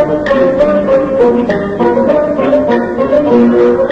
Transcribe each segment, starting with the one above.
Thank you.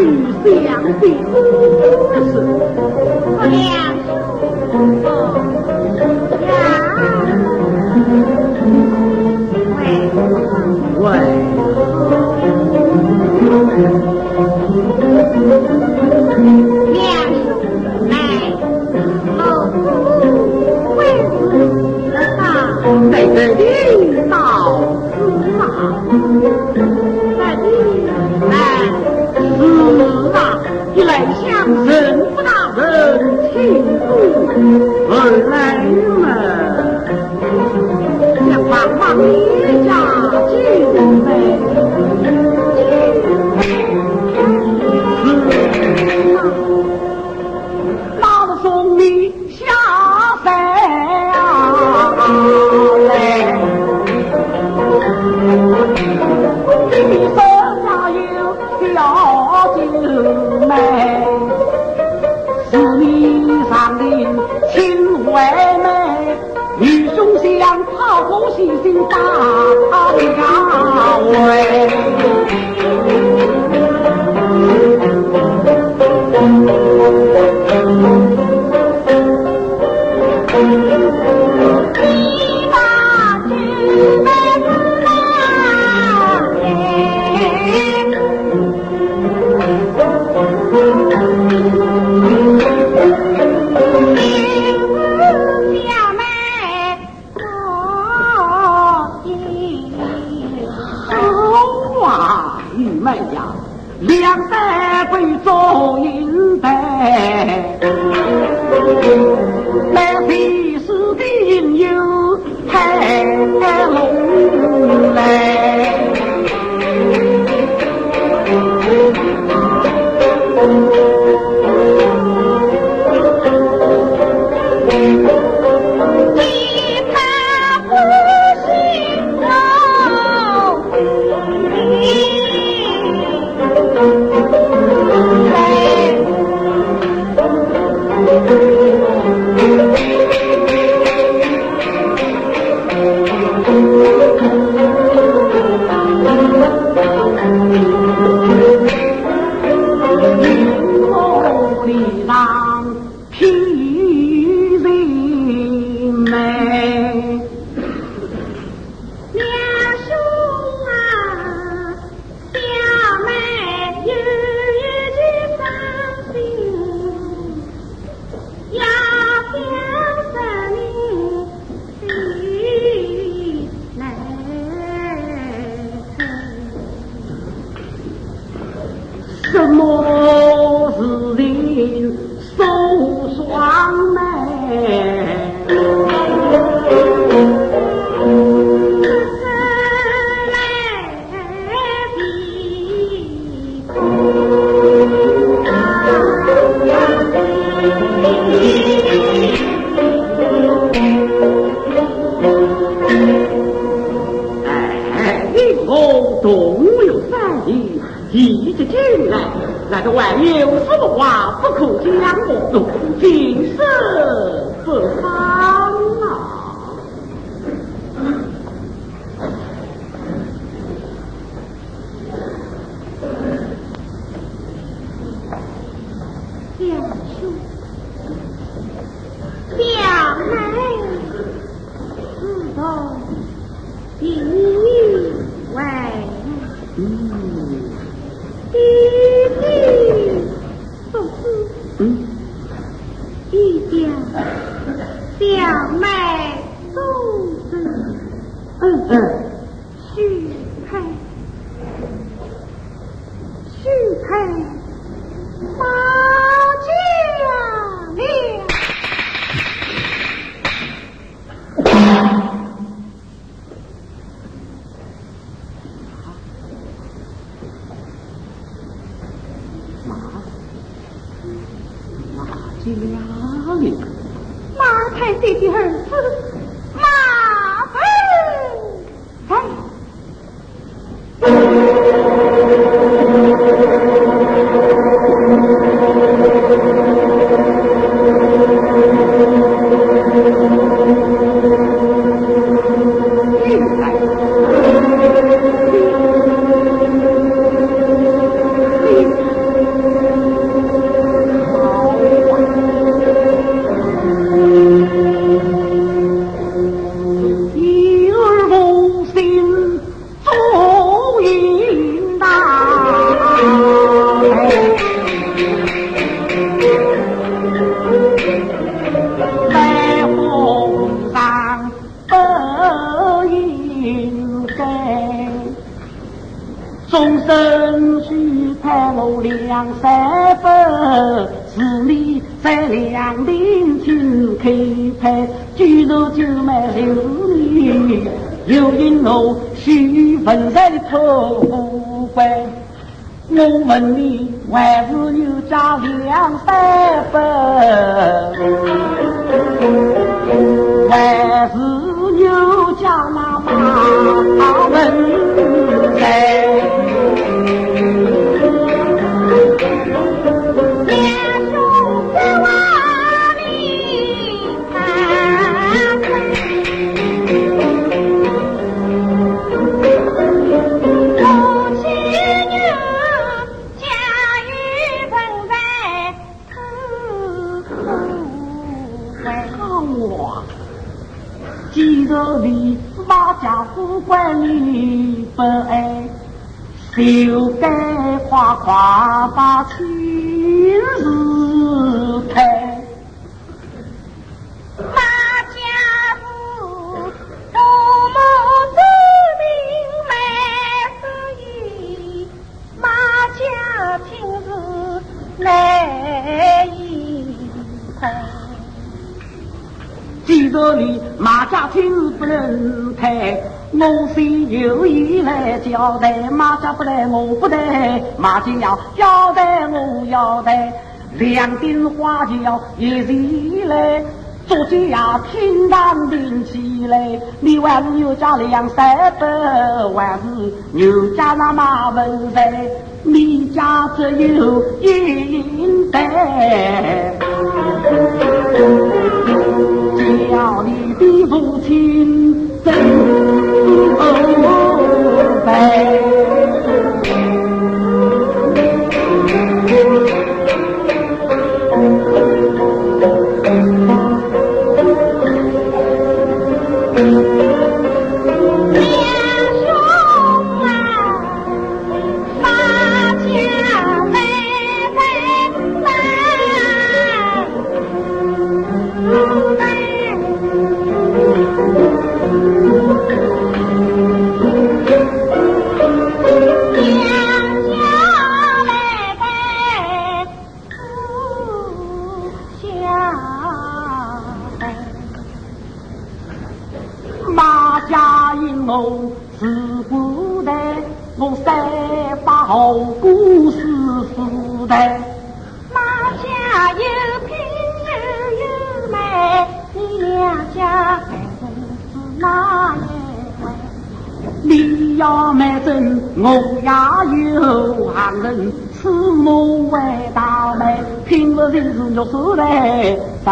那历史的引诱夸把亲事开，马家父父母之命没失意，马家亲事难以开。既然你马家亲事不能开。我非有意来交代，马家不来，我不来，马家要交代，我要代，两顶花轿一起来，做家平淡定起来。你还是有家两三百，还是牛家那马文在，你家只有一代，叫你的父亲真不悲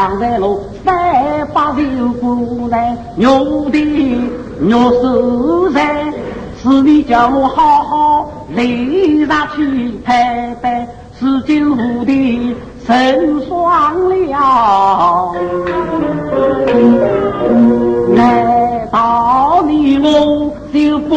上在路三把肉过来，肉的肉丝在，是你叫我好好立上去拍拍，是今后的成双了。难道你我就不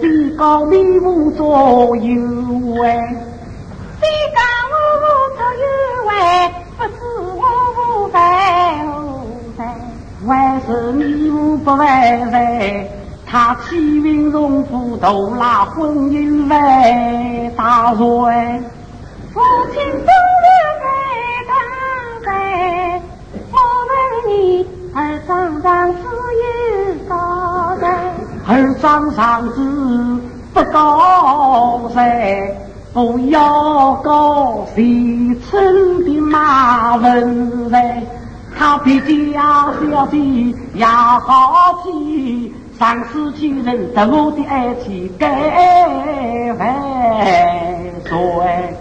虽讲你无作有为，虽讲我无作有哎，不知我无犯无罪。为是你无不犯罪，他欺凌荣富，独拉婚姻来大罪。父亲终日在当在，我问你，儿长长只有高人。儿长上子不高噻，不要高谁村的马文噻，他比家小姐也好气，上司亲人得我的爱情该万岁。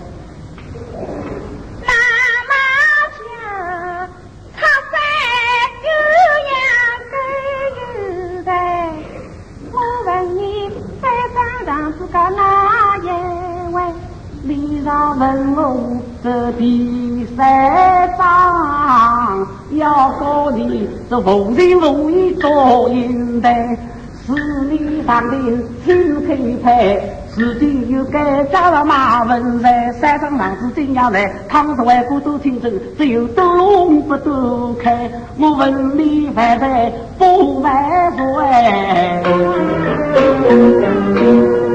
脸上问我这第三章，要告你这无情无义做应代，是你上天只开派，如今又改加了马文才，山上浪子真要来，唐十万古都听真，只有斗龙不斗开，我问你万岁不万岁？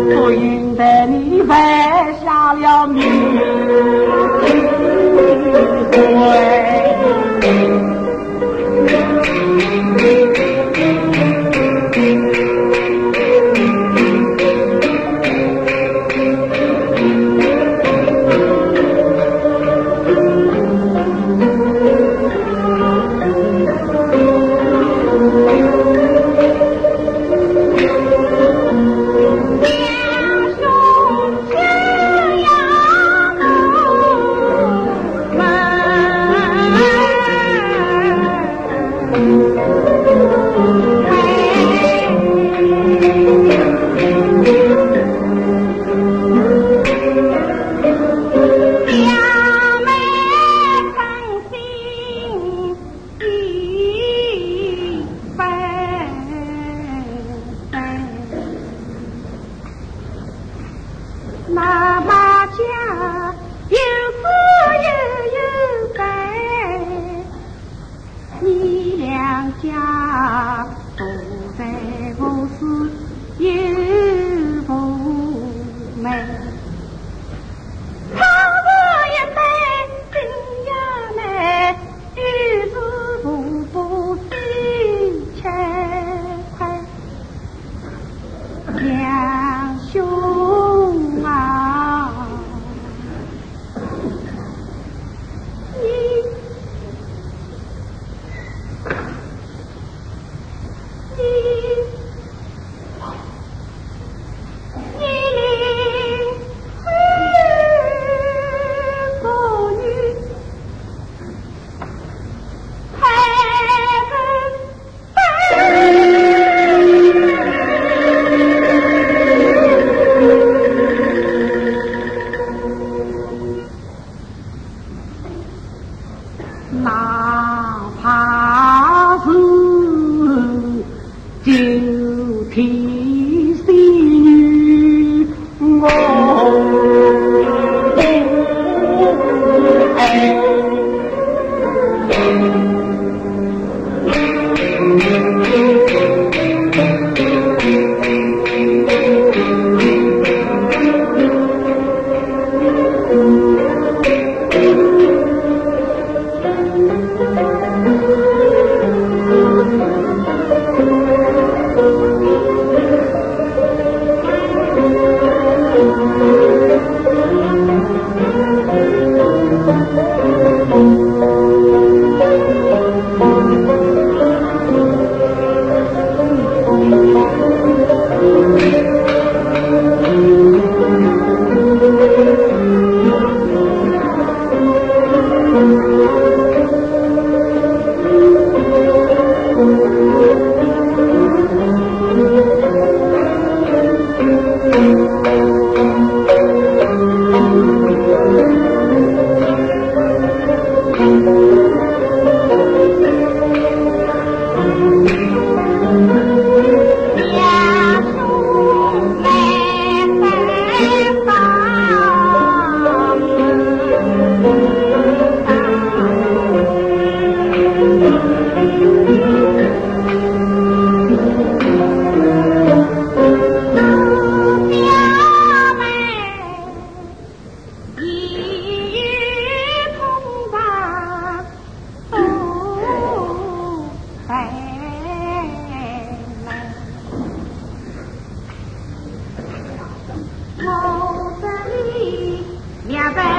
不应得你犯下了命罪。家，不在 Santa